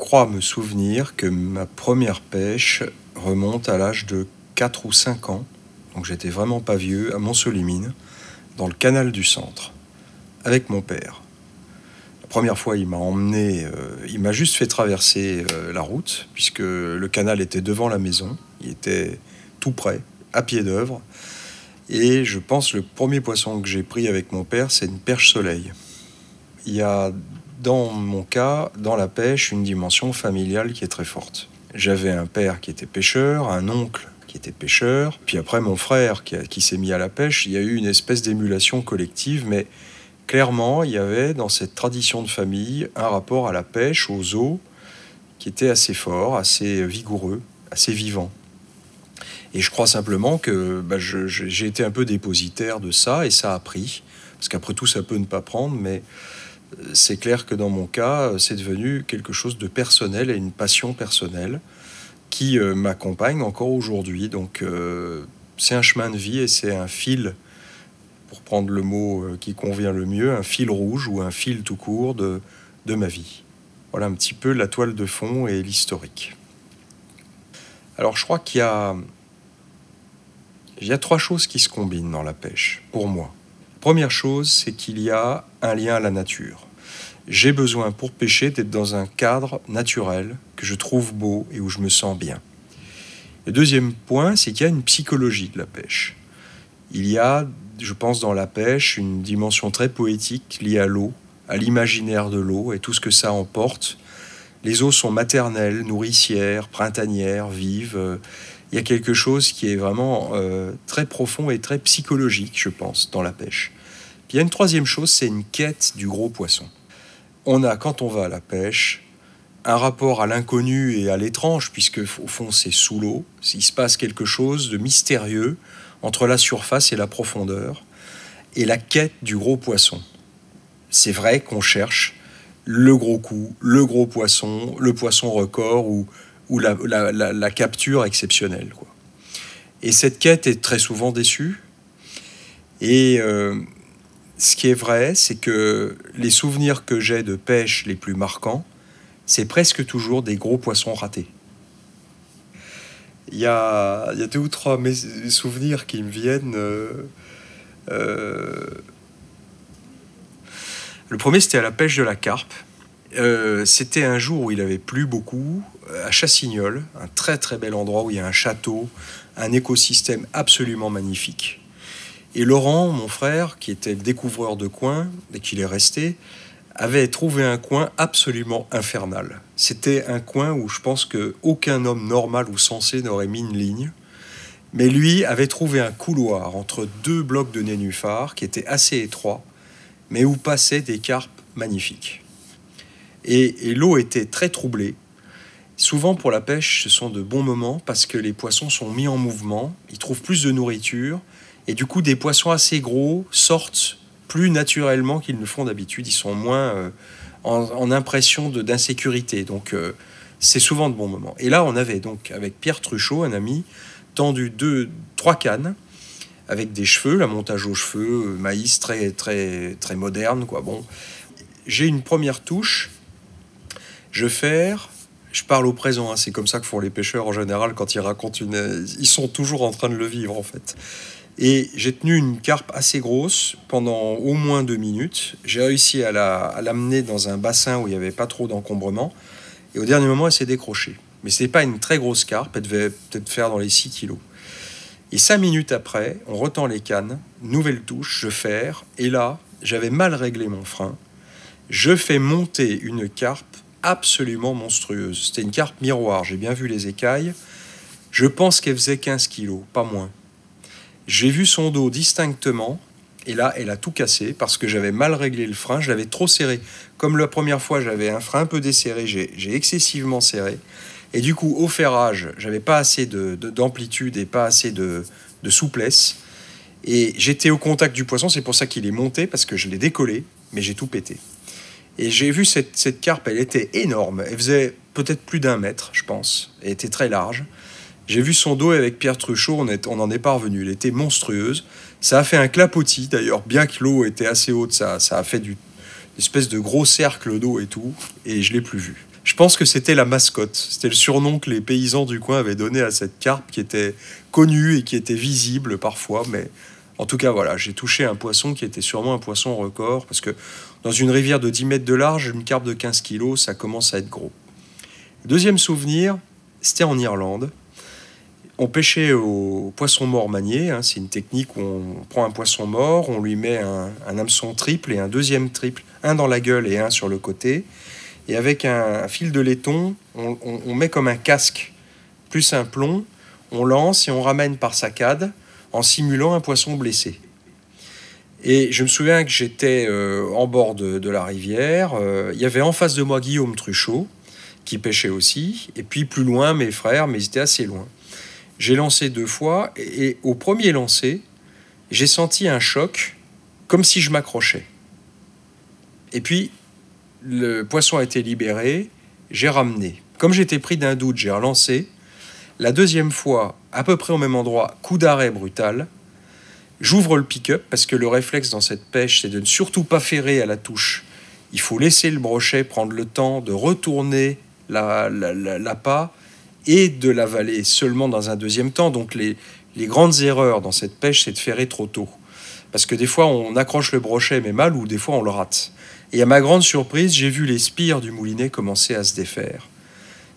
crois me souvenir que ma première pêche remonte à l'âge de 4 ou 5 ans, donc j'étais vraiment pas vieux, à Montsolimine, dans le canal du centre, avec mon père. La première fois, il m'a emmené, euh, il m'a juste fait traverser euh, la route, puisque le canal était devant la maison, il était tout près, à pied d'œuvre. Et je pense le premier poisson que j'ai pris avec mon père, c'est une perche soleil. Il y a dans mon cas, dans la pêche, une dimension familiale qui est très forte. J'avais un père qui était pêcheur, un oncle qui était pêcheur, puis après mon frère qui, s'est mis à la pêche. Il y a eu une espèce d'émulation collective, mais clairement, il y avait dans cette tradition de famille un rapport à la pêche, aux eaux, qui était assez fort, assez vigoureux, assez vivant. Et je crois simplement que bah, j'ai été un peu dépositaire de ça et ça a pris. Parce qu'après tout, ça peut ne pas prendre, mais c'est clair que dans mon cas, c'est devenu quelque chose de personnel et une passion personnelle qui euh, m'accompagne encore aujourd'hui. Donc euh, c'est un chemin de vie et c'est un fil, pour prendre le mot qui convient le mieux, un fil rouge ou un fil tout court de, de ma vie. Voilà un petit peu la toile de fond et l'historique. Alors je crois qu'il y a il y a trois choses qui se combinent dans la pêche, pour moi. Première chose, c'est qu'il y a un lien à la nature. J'ai besoin pour pêcher d'être dans un cadre naturel que je trouve beau et où je me sens bien. Le deuxième point, c'est qu'il y a une psychologie de la pêche. Il y a, je pense, dans la pêche une dimension très poétique liée à l'eau, à l'imaginaire de l'eau et tout ce que ça emporte. Les eaux sont maternelles, nourricières, printanières, vives il y a quelque chose qui est vraiment euh, très profond et très psychologique, je pense, dans la pêche. Puis il y a une troisième chose, c'est une quête du gros poisson. On a, quand on va à la pêche, un rapport à l'inconnu et à l'étrange, puisque au fond c'est sous l'eau, il se passe quelque chose de mystérieux entre la surface et la profondeur, et la quête du gros poisson. C'est vrai qu'on cherche le gros coup, le gros poisson, le poisson record ou ou la, capture exceptionnelle. Et cette quête est très souvent déçue. Et euh, ce qui est vrai, c'est que les souvenirs que j'ai de pêche les plus marquants, c'est presque toujours des gros poissons ratés. Il y a, deux ou trois souvenirs qui me viennent. Euh, euh, le premier, c'était à la pêche de la carpe. C'était un jour où il avait plu beaucoup. Euh, à Chassignol, un très très bel endroit où il y a un château, un écosystème absolument magnifique. Et Laurent, mon frère, qui était découvreur de coins, et qu'il est resté, avait trouvé un coin absolument infernal. C'était un coin où je pense qu'aucun homme normal ou sensé n'aurait mis une ligne. Mais lui avait trouvé un couloir entre deux blocs de nénuphars qui était assez étroit, mais où passaient des carpes magnifiques. Et l'eau était très troublée, Souvent pour la pêche, ce sont de bons moments parce que les poissons sont mis en mouvement, ils trouvent plus de nourriture et du coup des poissons assez gros sortent plus naturellement qu'ils ne font d'habitude. Ils sont moins euh, en, impression d'insécurité. Donc euh, c'est souvent de bons moments. Et là on avait donc avec Pierre Truchot, un ami, tendu deux, trois cannes avec des cheveux, la montage aux cheveux, euh, maïs très très très moderne quoi. Bon, j'ai une première touche. Je fais je parle au présent, hein. c'est comme ça que font les pêcheurs en général quand ils racontent une... Ils sont toujours en train de le vivre en fait. Et j'ai tenu une carpe assez grosse pendant au moins deux minutes. J'ai réussi à l'amener dans un bassin où il n'y avait pas trop d'encombrement. Et au dernier moment, elle s'est décrochée. Mais ce n'est pas une très grosse carpe, elle devait peut-être faire dans les 6 kilos. Et cinq minutes après, on retend les cannes, nouvelle touche, je ferre, et là, j'avais mal réglé mon frein. Je fais monter une carpe absolument monstrueuse. C'était une carpe miroir, j'ai bien vu les écailles. Je pense qu'elle faisait 15 kilos, pas moins. J'ai vu son dos distinctement, et là, elle a tout cassé parce que j'avais mal réglé le frein, je l'avais trop serré. Comme la première fois, j'avais un frein un peu desserré, j'ai excessivement serré. Et du coup, au ferrage, j'avais pas assez d'amplitude et pas assez de, de souplesse. Et j'étais au contact du poisson, c'est pour ça qu'il est monté, parce que je l'ai décollé, mais j'ai tout pété. Et j'ai vu cette, carpe, elle était énorme. Elle faisait peut-être plus d'un mètre, je pense. Elle était très large. J'ai vu son dos avec Pierre Truchot, on, est, on en est parvenu. Elle était monstrueuse. Ça a fait un clapotis, d'ailleurs, bien que l'eau était assez haute, ça, a fait du, une espèce de gros cercle d'eau et tout, et je l'ai plus vu. Je pense que c'était la mascotte. C'était le surnom que les paysans du coin avaient donné à cette carpe qui était connue et qui était visible parfois. Mais en tout cas, voilà, j'ai touché un poisson qui était sûrement un poisson record parce que dans une rivière de 10 mètres de large, une carpe de 15 kilos, ça commence à être gros. Deuxième souvenir, c'était en Irlande. On pêchait au poisson mort manié. Hein. c'est une technique où on prend un poisson mort, on lui met un, hameçon triple et un deuxième triple, un dans la gueule et un sur le côté. Et avec un, fil de laiton, on, met comme un casque plus un plomb, on lance et on ramène par saccade en simulant un poisson blessé. Et je me souviens que j'étais euh, en bord de, la rivière. Euh, il y avait en face de moi Guillaume Truchot, qui pêchait aussi. Et puis plus loin, mes frères, mais ils étaient assez loin. J'ai lancé deux fois et, au premier lancer, j'ai senti un choc comme si je m'accrochais. Et puis, le poisson a été libéré, j'ai ramené. Comme j'étais pris d'un doute, j'ai relancé. La deuxième fois, à peu près au même endroit, coup d'arrêt brutal. J'ouvre le pick-up parce que le réflexe dans cette pêche, c'est de ne surtout pas ferrer à la touche. Il faut laisser le brochet prendre le temps de retourner la, la, la, et de l'avaler seulement dans un deuxième temps. Donc les, grandes erreurs dans cette pêche, c'est de ferrer trop tôt. Parce que des fois, on accroche le brochet, mais mal, ou des fois, on le rate. Et à ma grande surprise, j'ai vu les spires du moulinet commencer à se défaire.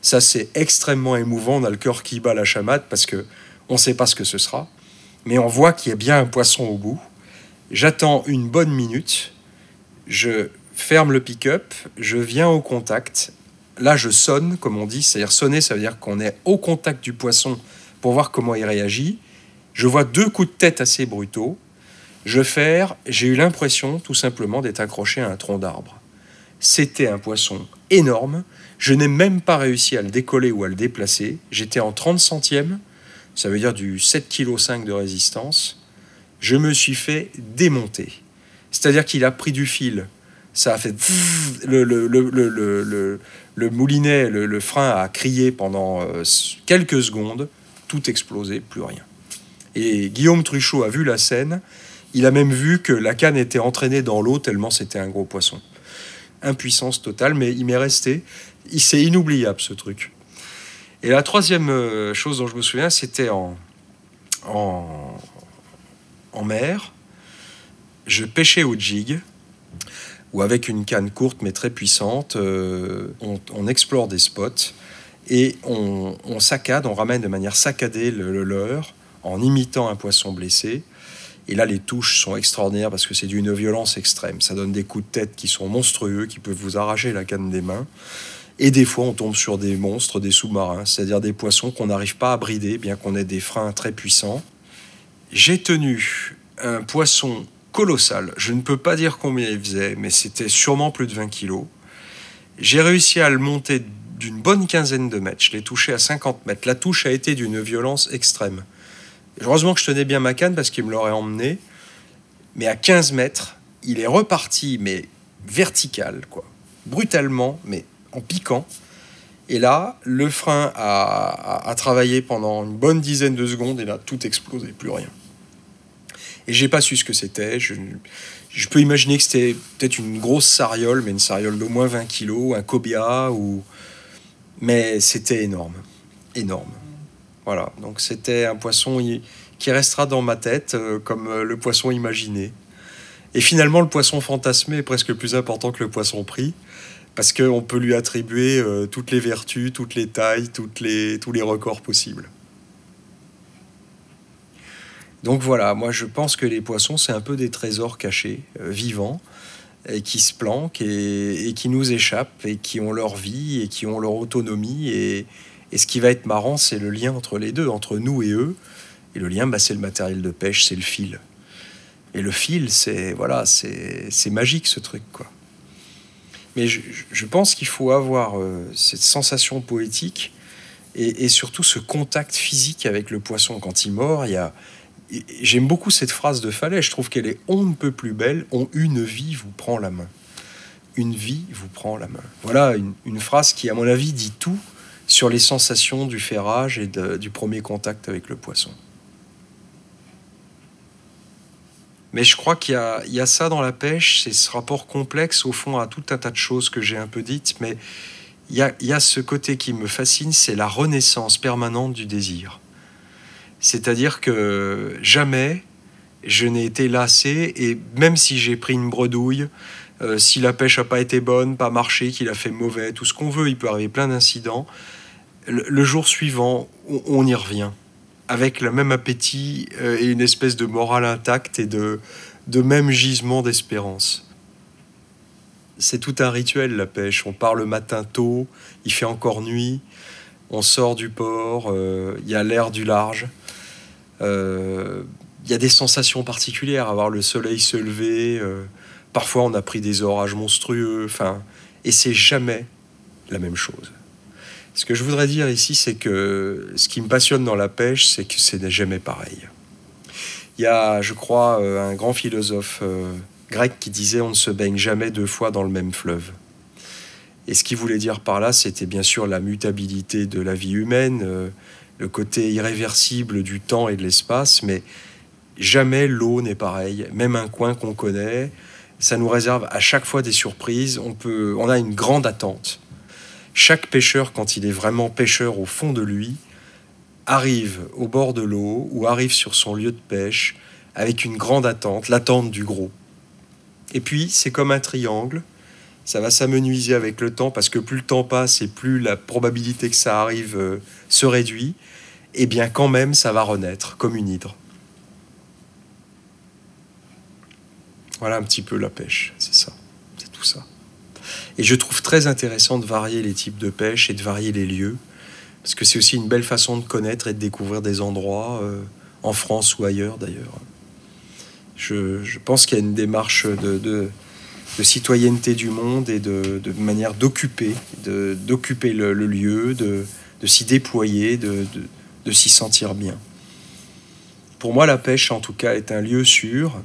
Ça, c'est extrêmement émouvant. On a le cœur qui bat la chamade parce que on ne sait pas ce que ce sera. Mais on voit qu'il y a bien un poisson au bout. J'attends une bonne minute. Je ferme le pick-up. Je viens au contact là, je sonne, comme on dit. C'est-à-dire sonner, ça veut dire qu'on est au contact du poisson pour voir comment il réagit. Je vois deux coups de tête assez brutaux. Je ferre, j'ai eu l'impression tout simplement d'être accroché à un tronc d'arbre. C'était un poisson énorme. Je n'ai même pas réussi à le décoller ou à le déplacer. J'étais en 30 centièmes, ça veut dire du 7,5 kg de résistance. Je me suis fait démonter. C'est-à-dire qu'il a pris du fil. Ça a fait le, moulinet, le, frein a crié pendant euh, quelques secondes, tout explosé, plus rien. Et Guillaume Truchot a vu la scène, il a même vu que la canne était entraînée dans l'eau tellement c'était un gros poisson. Impuissance totale, mais il m'est resté. C'est inoubliable ce truc. Et la troisième euh, chose dont je me souviens, c'était en, en, mer. Je pêchais au jig ou avec une canne courte mais très puissante, euh, on, explore des spots et on, saccade, on ramène de manière saccadée le, leurre en imitant un poisson blessé. Et là, les touches sont extraordinaires parce que c'est d'une violence extrême. Ça donne des coups de tête qui sont monstrueux, qui peuvent vous arracher la canne des mains. Et des fois, on tombe sur des monstres, des sous-marins, c'est-à-dire des poissons qu'on n'arrive pas à brider, bien qu'on ait des freins très puissants. J'ai tenu un poisson colossal. Je ne peux pas dire combien il faisait, mais c'était sûrement plus de 20 kilos. J'ai réussi à le monter d'une bonne quinzaine de mètres. Je l'ai touché à 50 mètres. La touche a été d'une violence extrême. Heureusement que je tenais bien ma canne parce qu'il me l'aurait emmené. Mais à 15 mètres, il est reparti, mais vertical, quoi. Brutalement, mais en piquant. Et là, le frein a, a travaillé pendant une bonne dizaine de secondes et là, tout explosé, plus rien. Et j'ai pas su ce que c'était. Je, je, peux imaginer que c'était peut-être une grosse sariole, mais une sariole d'au moins 20 kilos, un cobia, ou... mais c'était énorme. Énorme. Voilà, donc c'était un poisson qui restera dans ma tête euh, comme euh, le poisson imaginé. Et finalement, le poisson fantasmé est presque plus important que le poisson pris, parce qu'on peut lui attribuer euh, toutes les vertus, toutes les tailles, toutes les, tous les records possibles. Donc voilà, moi je pense que les poissons, c'est un peu des trésors cachés, euh, vivants, et qui se planquent et, qui nous échappent, et qui ont leur vie, et qui ont leur autonomie. Et, ce qui va être marrant, c'est le lien entre les deux, entre nous et eux. Et le lien, bah, c'est le matériel de pêche, c'est le fil. Et le fil, c'est voilà, c'est magique ce truc, quoi. Mais je, pense qu'il faut avoir euh, cette sensation poétique et, surtout ce contact physique avec le poisson. Quand il mord, il y a, J'aime beaucoup cette phrase de Fallet, je trouve qu'elle est on ne peut plus belle, on une vie vous prend la main. Une vie vous prend la main. Voilà une, phrase qui, à mon avis, dit tout sur les sensations du ferrage et du premier contact avec le poisson. Mais je crois qu'il y, a ça dans la pêche, c'est ce rapport complexe au fond à tout un tas de choses que j'ai un peu dites, mais il y a, ce côté qui me fascine, c'est la renaissance permanente du désir. C'est-à-dire que jamais je n'ai été lassé, et même si j'ai pris une bredouille, euh, si la pêche n'a pas été bonne, pas marché, qu'il a fait mauvais, tout ce qu'on veut, il peut arriver plein d'incidents, le, jour suivant, on, y revient, avec le même appétit euh, et une espèce de morale intacte et de, de même gisement d'espérance c'est tout un rituel la pêche. On part le matin tôt, il fait encore nuit, on sort du port, euh, il y a l'air du large. Euh, il y a des sensations particulières, à voir le soleil se lever. Parfois, on a pris des orages monstrueux. Enfin, et c'est jamais la même chose. Ce que je voudrais dire ici, c'est que ce qui me passionne dans la pêche, c'est que c'est jamais pareil. Il y a, je crois, un grand philosophe grec qui disait on ne se baigne jamais deux fois dans le même fleuve. Et ce qu'il voulait dire par là, c'était bien sûr la mutabilité de la vie humaine, euh, le côté irréversible du temps et de l'espace, mais jamais l'eau n'est pareille, même un coin qu'on connaît, ça nous réserve à chaque fois des surprises, on, peut, on a une grande attente. Chaque pêcheur, quand il est vraiment pêcheur au fond de lui, arrive au bord de l'eau ou arrive sur son lieu de pêche avec une grande attente, l'attente du gros. Et puis, c'est comme un triangle. Ça va s'amenuiser avec le temps parce que plus le temps passe et plus la probabilité que ça arrive euh, se réduit. Et bien, quand même, ça va renaître comme une hydre. Voilà un petit peu la pêche, c'est ça, c'est tout ça. Et je trouve très intéressant de varier les types de pêche et de varier les lieux, parce que c'est aussi une belle façon de connaître et de découvrir des endroits, euh, en France ou ailleurs d'ailleurs je, pense qu'il y a une démarche de, citoyenneté du monde et de, manière d'occuper, d'occuper le, lieu, de, s'y déployer, de, s'y sentir bien. Pour moi, la pêche, en tout cas, est un lieu sûr.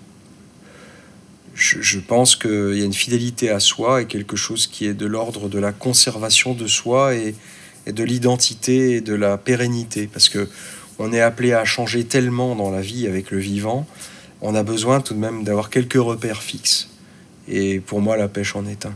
Je, pense qu'il y a une fidélité à soi et quelque chose qui est de l'ordre de la conservation de soi et, et de l'identité et de la pérennité. Parce que on est appelé à changer tellement dans la vie avec le vivant on a besoin tout de même d'avoir quelques repères fixes. Et pour moi, la pêche en est un.